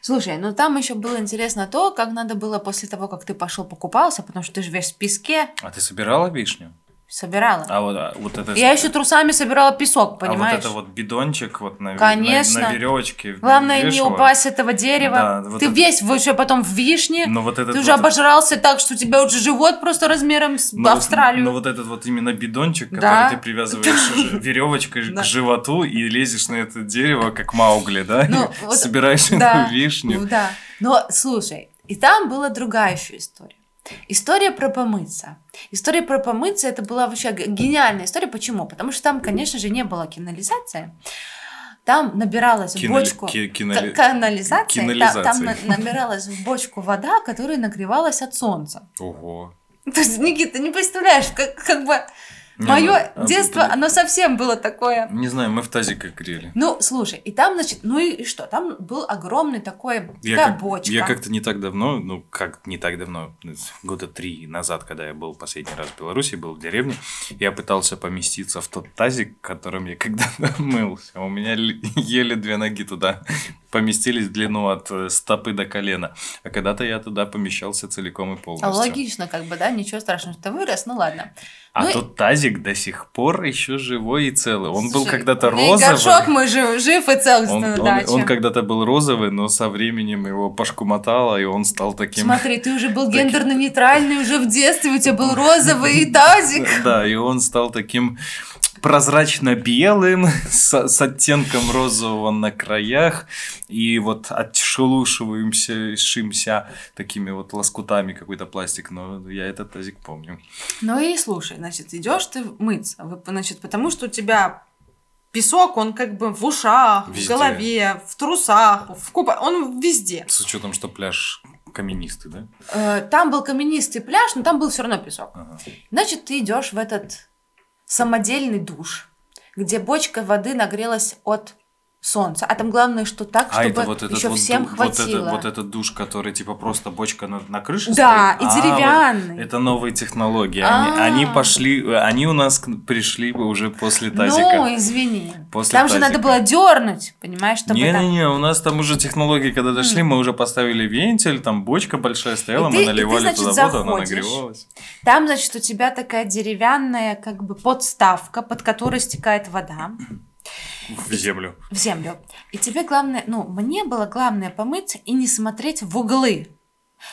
Слушай, ну там еще было интересно то, как надо было после того, как ты пошел покупался, потому что ты же весь в песке. А ты собирала вишню? Собирала. А вот, а вот это... Я еще трусами собирала песок, понимаешь? А вот это вот бидончик вот на, Конечно. на, на веревочке. Главное не упасть с этого дерева. Да, вот ты это- весь еще потом в вишне. Но вот этот ты уже вот- обожрался так, что у тебя уже живот просто размером с Но вот- Австралию. Но вот этот вот именно бидончик, который Да. ты привязываешь (laughs) веревочкой к животу и лезешь на это дерево, как Маугли, да? Ну, (laughs) Собираешь эту (laughs) вишню. Ну Да. Но слушай, и там была другая еще история. История про помыться. История про помыться это была вообще гениальная история. Почему? Потому что там, конечно же, не было канализации. Там набиралась в Киноли- бочку ки- киноли- к- канализация. та- кинализация. Там на- набиралась в бочку вода, которая нагревалась от солнца. Ого. То есть, Никита, не представляешь, как, как бы Не, мое ну, а, детство, блин. оно совсем было такое. Не знаю, мы в тазиках грели. Ну, слушай, и там, значит, ну и, что? Там был огромный такой, Я, как- бочка. я как-то не так давно, ну как не так давно, года три назад, когда я был последний раз в Беларуси, был в деревне, я пытался поместиться в тот тазик, которым я когда-то (laughs) мылся. У меня еле две ноги туда поместились в длину от э, стопы до колена. А когда-то я туда помещался целиком и А полностью. логично, как бы, да, ничего страшного, что ты вырос, ну ладно. А Ну тот тазик до сих пор еще живой и целый. Он был когда-то у меня и розовый. горшок мой жив, жив и цел Он, на он- даче. он когда-то был розовый, но со временем его пошкумотало, и он стал таким... Смотри, ты уже был (laughs) гендерно-нейтральный уже в детстве, у тебя был розовый (laughs) тазик. Да, и он стал таким прозрачно-белым, (laughs) с, с оттенком розового на краях, и вот отшелушиваемся такими вот лоскутами какой-то пластик, но я этот тазик помню. Ну и слушай, значит, идешь ты мыться, значит, потому что у тебя песок, он как бы в ушах, Везде. в голове, в трусах, в купа, он везде. С учетом, что пляж каменистый, да? Э, Там был каменистый пляж, но там был все равно песок. Ага. Значит, ты идешь в этот самодельный душ, где бочка воды нагрелась от солнца. А там главное, что так, А чтобы это вот этот еще вот, всем ду- вот, хватило. этот, вот этот душ, который типа просто бочка на, на крыше Да, стоит? и А, вот деревянный. это новые технологии. Они, А. они пошли, они у нас пришли уже после тазика. Ну, извини. После там же надо тазика. было дернуть, понимаешь, чтобы там... Не-не-не, у нас там уже технологии, когда дошли, мы уже поставили вентиль, там бочка большая стояла, И мы ты- и ты, наливали значит, туда воду, она нагревалась. Там, значит, у тебя такая деревянная как бы подставка, под которой стекает вода В землю. в землю. И тебе главное, ну, мне было главное помыться и не смотреть в углы.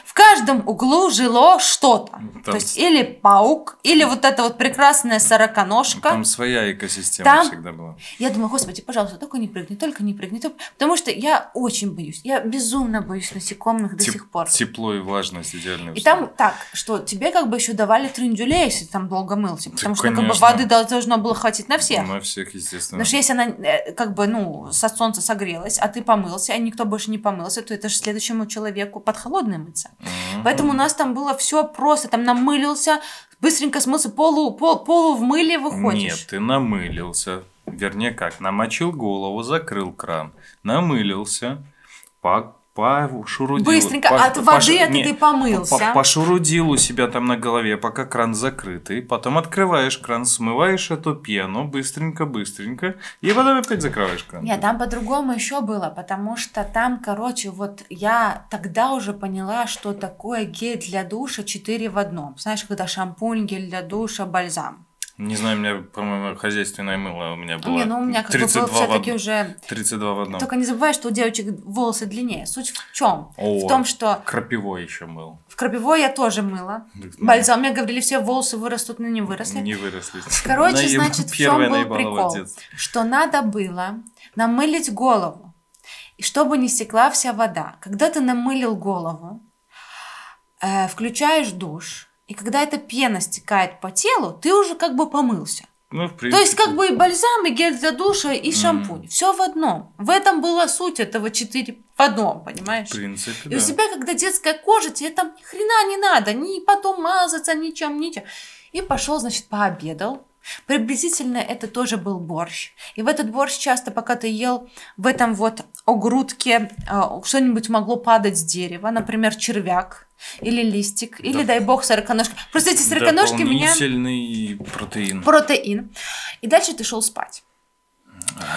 В каждом углу жило что-то. Там То есть или паук, или вот эта вот прекрасная сороконожка. Там своя экосистема Там- всегда была. Я думаю, господи, пожалуйста, только не прыгни, только не прыгни. только- Потому что я очень боюсь. Я безумно боюсь насекомых до Теп- сих пор. Тепло и влажность идеальные И там так, что тебе как бы еще давали трендюлей, если ты там долго мылся. Потому что как бы конечно. воды дол- должно было хватить на всех. На всех, естественно. Потому что если она э, как бы, ну, со солнца согрелась, а ты помылся, а никто больше не помылся, то это же следующему человеку под холодной мыться. Мгм. Поэтому у нас там было все просто. Там намылился, быстренько смылся, полу, пол, полу в мыле выходишь. Нет, ты намылился. Вернее, как? Намочил голову, закрыл кран, намылился, по пошурудил. Быстренько, по- от воды пош- не, ты помылся. по- Пошурудил у себя там на голове, пока кран закрытый. Потом открываешь кран, смываешь эту пену быстренько-быстренько. И потом опять закрываешь кран. Нет, там по-другому еще было, потому что там, короче, вот я тогда уже поняла, что такое гель для душа 4 в одном. Знаешь, когда шампунь, гель для душа, бальзам. Не знаю, у меня, по-моему, хозяйственное мыло у меня было. Не, ну у меня как бы был 32 в все-таки од- уже 32 в одном. Только не забывай, что у девочек волосы длиннее. Суть в чем? О, В том, что Крапивой еще был. в крапивой я тоже мыла. Бальзам, мне говорили, все волосы вырастут, но не выросли. Не выросли. Короче, Наеб- значит, в чем был прикол? детство. Что надо было намылить голову, чтобы не стекла вся вода. Когда ты намылил голову, э, включаешь душ, и когда эта пена стекает по телу, ты уже как бы помылся. Ну, в принципе. То есть как бы и бальзам, и гель для душа, и шампунь. Все в одном. В этом была суть этого 4 в одном, понимаешь? В принципе, И да. у тебя, когда детская кожа, тебе там ни хрена не надо, ни потом мазаться, ничем, ничем. И пошел, значит, пообедал. Приблизительно это тоже был борщ. И в этот борщ часто, пока ты ел, в этом вот огрудке э, что-нибудь могло падать с дерева, например, червяк или листик, или, дай бог, сороконожка. Просто эти сороконожки меня... Дополнительный протеин. Протеин. И дальше ты шел спать.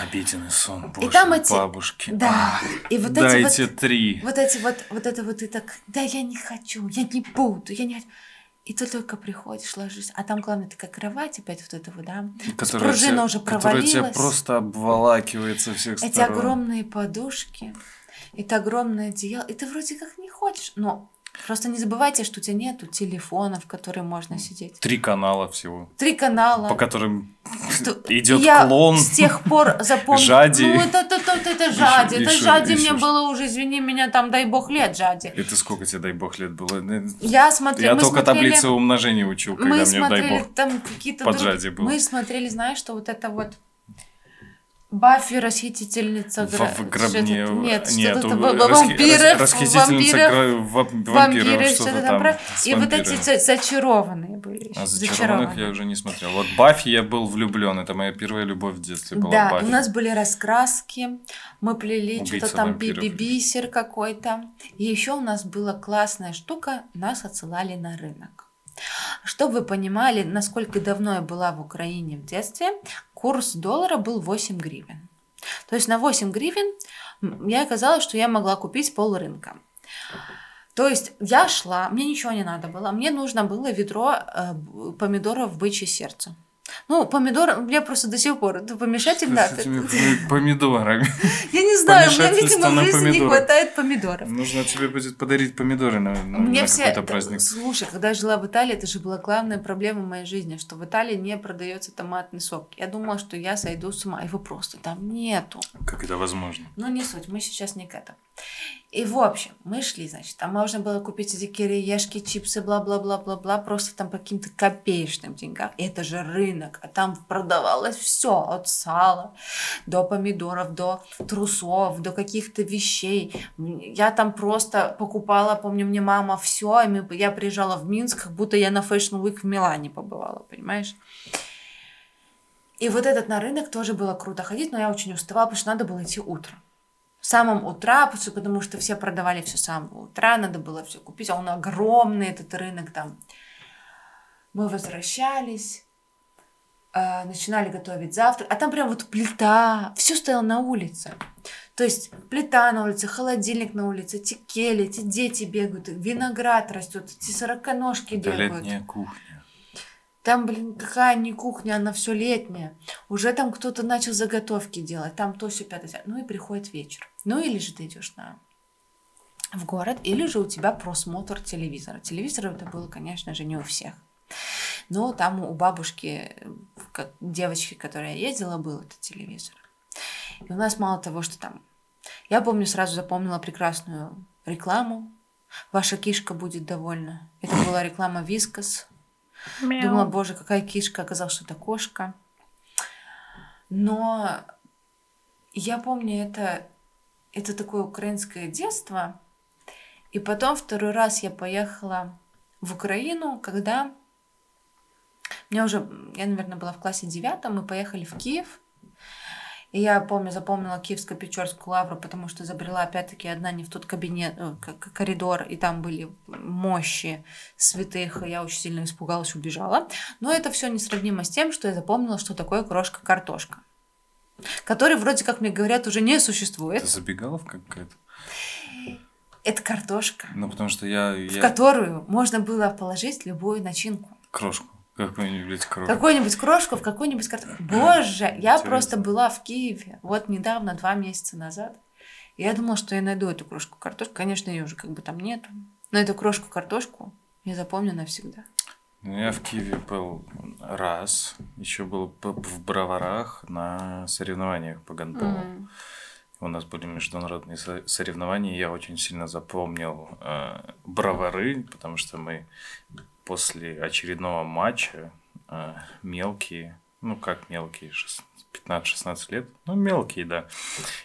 Обеденный сон, боже, там эти- бабушки. Да. И вот эти вот Дайте три. Вот эти вот, вот это вот и так, да я не хочу, я не буду, я не хочу. И ты только приходишь, ложишься. А там, главное, такая кровать опять вот этого, да? Которая Пружина тебя- уже которая тебя провалилась. просто обволакивает со всех Эти сторон. огромные подушки, это огромное одеяло. И ты вроде как не хочешь. Но просто не забывайте, что у тебя нету телефона, в который можно сидеть. Три канала всего, Три канала. по которым идет я клон. с тех пор запомнила. Жади. Ну, это, это, это, это Жади. Еще- это еще- Жади еще мне что? было уже, извини меня, там, дай бог лет Жади. Это сколько тебе, дай бог, лет было? Я смотрела. Я только смотрели- таблицы умножения учил, когда Мы мне, дай смотрели бог. там какие-то... под друг- Жади было. Мы смотрели, знаешь, что вот это вот... Баффи, расхитительница гра- в гробне... что-то- Нет, нет, что-то у- в- в- расхи- вампирах, рас- расхитительница вампирах, гра- вамп- вампиры, вампиров, что-то там про... И вот эти зачарованные были. А зачарованных я уже не смотрел. Вот Баффи я был влюблен. Это моя первая любовь в детстве была Да, Баффи. у нас были раскраски, мы плели что-то там вампиров. биби-бисер какой-то. И еще у нас была классная штука, нас отсылали на рынок. Чтобы вы понимали, насколько давно я была в Украине в детстве, курс доллара был 8 гривен. То есть на 8 гривен я оказалось, что я могла купить пол рынка. То есть я шла, мне ничего не надо было, мне нужно было ведро э, помидоров бычье сердце. Ну, помидор, я просто до сих пор, это помешатель, да. С этими пом- помидорами. (laughs) Я не знаю, мне, видимо, в жизни не хватает помидоров. Нужно тебе будет подарить помидоры на, на- какой-то праздник. Слушай, когда я жила в Италии, это же была главная проблема в моей жизни, что в Италии не продается томатный сок. Я думала, что я сойду с ума. Его просто там нету. Как это возможно? Но не суть, мы сейчас не к этому. И в общем, мы шли, значит, там можно было купить эти кириешки, чипсы, бла-бла-бла-бла-бла, просто там по каким-то копеечным деньгам. И это же рынок, а там продавалось все, от сала до помидоров, до трусов, до каких-то вещей. Я там просто покупала, помню, мне мама все, и я приезжала в Минск, как будто я на Fashion Week в Милане побывала, понимаешь? И вот этот на рынок тоже было круто ходить, но я очень уставала, потому что надо было идти утром. В самом утра, потому- что все продавали все с самого утра, надо было все купить, а он огромный, этот рынок там. Мы возвращались, э, начинали готовить завтрак, а там прям вот плита, все стояло на улице. То есть плита на улице, холодильник на улице, эти кели, эти дети бегают, виноград растет, эти сороконожки Это бегают. летняя кухня. Там, блин, какая не кухня, она все летняя. Уже там кто-то начал заготовки делать, там то все пятое. Ну и приходит вечер. Ну или же ты идешь на в город, или же у тебя просмотр телевизора. Телевизор это было, конечно же, не у всех. Но там у бабушки, как девочки, которая ездила, был этот телевизор. И у нас мало того, что там... Я помню, сразу запомнила прекрасную рекламу. Ваша кишка будет довольна. Это была реклама Вискас. Думала, боже, какая кишка, оказалось, что это кошка. Но я помню, это, это такое украинское детство. И потом второй раз я поехала в Украину, когда мне уже, я, наверное, была в классе девятом, мы поехали в Киев. И я помню, запомнила Киевско-Печорскую лавру, потому что забрела опять-таки одна не в тот кабинет, э, коридор, и там были мощи святых, и я очень сильно испугалась, убежала. Но это все несравнимо с тем, что я запомнила, что такое крошка-картошка, который вроде как мне говорят уже не существует. Это забегаловка какая-то? Это картошка, Ну, потому что я... в я... которую можно было положить любую начинку. Крошку. Какую-нибудь крошку. Какую-нибудь крошку в какую-нибудь картошку. Боже, я Интересно. просто была в Киеве вот недавно, два месяца назад. И я думала, что я найду эту крошку картошку. Конечно, ее уже как бы там нету. Но эту крошку картошку я запомню навсегда. Ну, я в Киеве был раз. Еще был в Броварах на соревнованиях по гандболу. Мгм. У нас были международные со- соревнования. Я очень сильно запомнил э, бровары, потому что мы после очередного матча э, мелкие, ну как мелкие, шест- 15-16 лет, ну мелкие, да,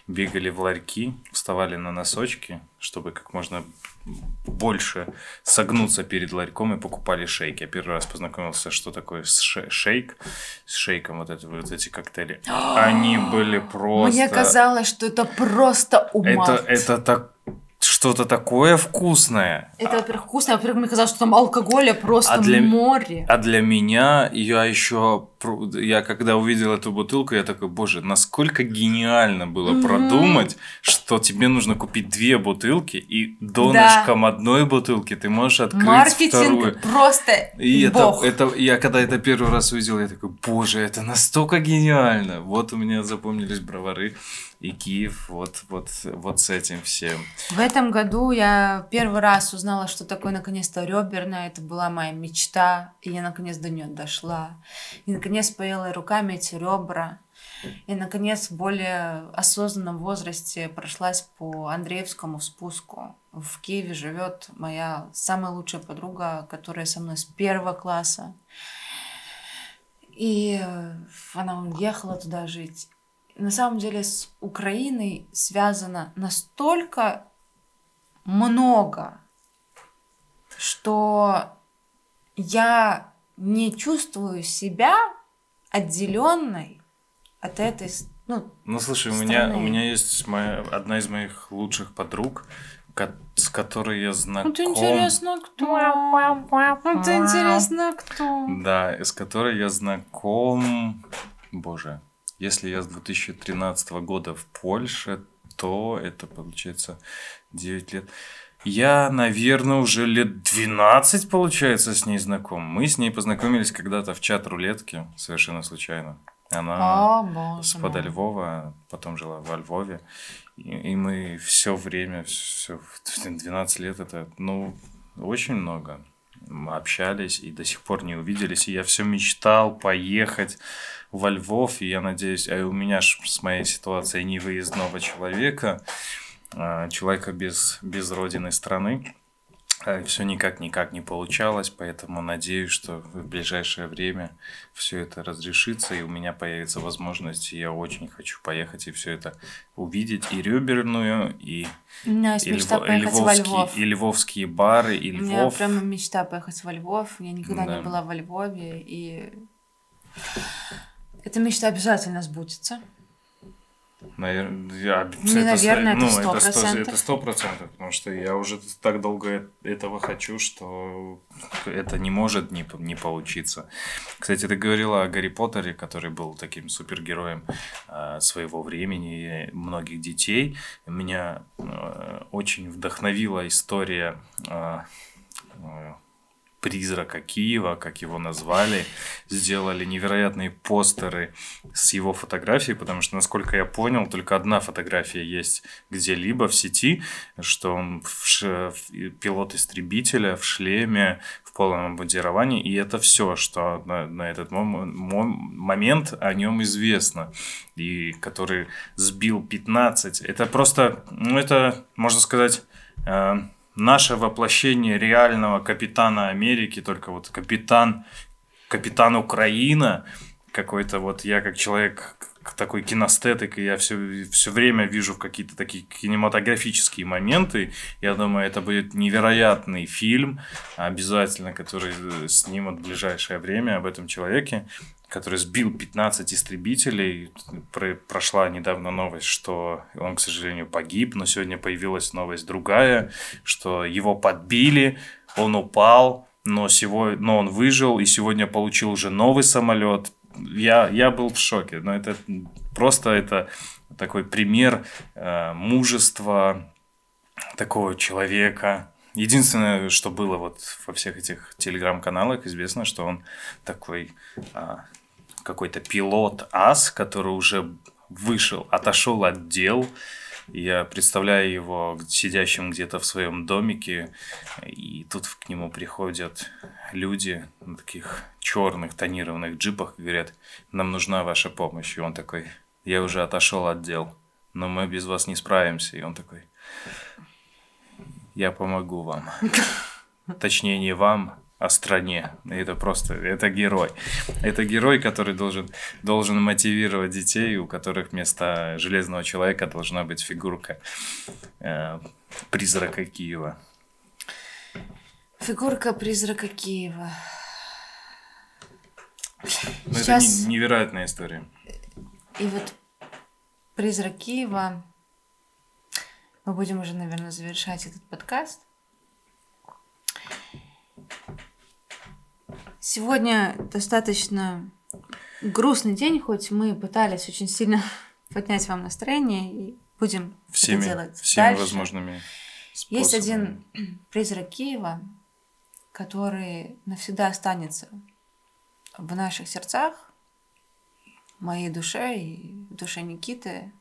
бегали в ларьки, вставали на носочки, чтобы как можно больше согнуться перед ларьком и покупали шейки. Я первый раз познакомился, что такое ше- шейк, с шейком вот, это, вот эти коктейли. Они были (gasps) просто... Мне казалось, что это просто ума. Это, это так, что-то такое вкусное. Это, во-первых, вкусно, а во-первых, мне казалось, что там алкоголя просто А для- море. А для меня я еще я когда увидел эту бутылку, я такой, боже, насколько гениально было mm-hmm. продумать, что тебе нужно купить две бутылки, и донышком да. одной бутылки ты можешь открыть Маркетинг вторую. просто и бог. Это, это, я когда это первый раз увидел, я такой, боже, это настолько гениально. Вот у меня запомнились бровары и Киев вот, вот, вот с этим всем. В этом году я первый раз узнала, что такое наконец-то реберная. Это была моя мечта, и я наконец до нее дошла. И наконец поела руками эти ребра. И, наконец, в более осознанном возрасте прошлась по Андреевскому спуску. В Киеве живет моя самая лучшая подруга, которая со мной с первого класса. И она уехала туда жить на самом деле с Украиной связано настолько много, что я не чувствую себя отделенной от этой ну, ну слушай, у меня у меня есть моя одна из моих лучших подруг, с которой я знаком. Это интересно, кто? Это интересно, кто? Да, с которой я знаком. Боже, если я с 2013 года в Польше, то это получается 9 лет. Я, наверное, уже лет 12, получается, с ней знаком. Мы с ней познакомились когда-то в чат рулетки, совершенно случайно. Она О, с подо Львова, потом жила во Львове. И, и мы все время, все, 12 лет, это, ну, очень много. Мы общались и до сих пор не увиделись. И я все мечтал поехать во Львов, и я надеюсь, а у меня ж с моей ситуацией невыездного человека, человека без, без родины страны, а, все никак-никак не получалось, поэтому надеюсь, что в ближайшее время все это разрешится, и у меня появится возможность, и я очень хочу поехать и все это увидеть, и Рюберную, и, и, Льво, и, львовские, и львовские бары, и Львов. У меня прямо мечта поехать во Львов, я никогда да. не была во Львове, и эта мечта обязательно сбудется. Наверное, я, Не, это, наверное, ну, это сто процентов, потому что я уже так долго этого хочу, что это не может не, не получиться. Кстати, ты говорила о Гарри Поттере, который был таким супергероем э, своего времени, многих детей. Меня э, очень вдохновила история э, призрака Киева, как его назвали, сделали невероятные постеры с его фотографией, потому что, насколько я понял, только одна фотография есть где-либо в сети, что он в ш... пилот истребителя в шлеме, в полном обмундировании, и это все, что на, на этот мом... момент о нем известно, и который сбил 15. Это просто, ну это, можно сказать, э, наше воплощение реального капитана Америки, только вот капитан, капитан Украина, какой-то вот я как человек такой кинестетик, и я все, все время вижу какие-то такие кинематографические моменты. Я думаю, это будет невероятный фильм, обязательно, который снимут в ближайшее время об этом человеке который сбил 15 истребителей. Про прошла недавно новость, что он, к сожалению, погиб, но сегодня появилась новость другая, что его подбили, он упал, но, сегодня, но он выжил и сегодня получил уже новый самолет. Я, я был в шоке, но это просто это такой пример э, мужества такого человека, Единственное, что было вот во всех этих телеграм-каналах, известно, что он такой а, какой-то пилот ас, который уже вышел, отошел от дел. Я представляю его сидящим где-то в своем домике, и тут к нему приходят люди на таких черных тонированных джипах и говорят, нам нужна ваша помощь. И он такой, я уже отошел от дел, но мы без вас не справимся. И он такой, я помогу вам. (laughs) Точнее, не вам, о стране. Это просто, это герой. Это герой, который должен, должен мотивировать детей, у которых вместо железного человека должна быть фигурка э, призрака Киева. Фигурка призрака Киева. Ну, Сейчас... Это невероятная история. И вот призрак Киева мы будем уже, наверное, завершать этот подкаст. Сегодня достаточно грустный день, хоть мы пытались очень сильно (laughs) поднять вам настроение и будем всеми, это делать всеми дальше. возможными способами. Есть один (clears throat) призрак Киева, который навсегда останется в наших сердцах, в моей душе и в душе Никиты.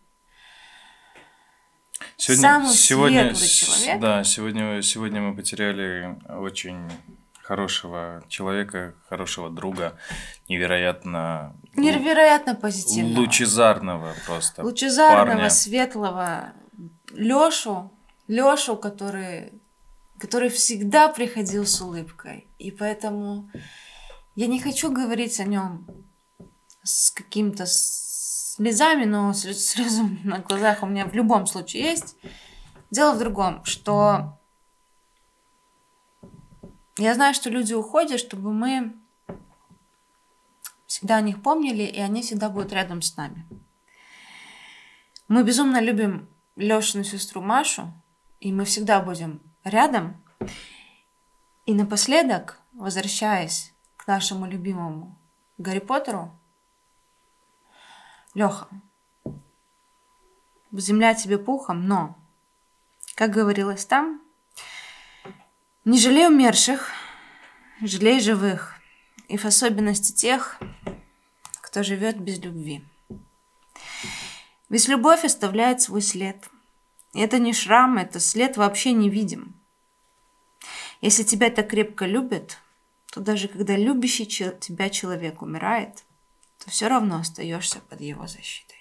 Сегодня, Самый сегодня, человек. Да, сегодня, сегодня мы потеряли очень хорошего человека, хорошего друга, невероятно Невероятно позитивного. лучезарного просто лучезарного, парня. светлого Лёшу, Лёшу, который, который всегда приходил с улыбкой. И поэтому я не хочу говорить о нем с какими-то слезами, но слез- слезы на глазах у меня в любом случае есть. Дело в другом, что я знаю, что люди уходят, чтобы мы всегда о них помнили, и они всегда будут рядом с нами. Мы безумно любим Лешину сестру Машу, и мы всегда будем рядом. И напоследок, возвращаясь к нашему любимому Гарри Поттеру, Леха, земля тебе пухом, но, как говорилось там, не жалей умерших, жалей живых, и в особенности тех, кто живет без любви. Ведь любовь оставляет свой след. И это не шрам, это след вообще не видим. Если тебя так крепко любят, то даже когда любящий тебя человек умирает, то все равно остаешься под его защитой.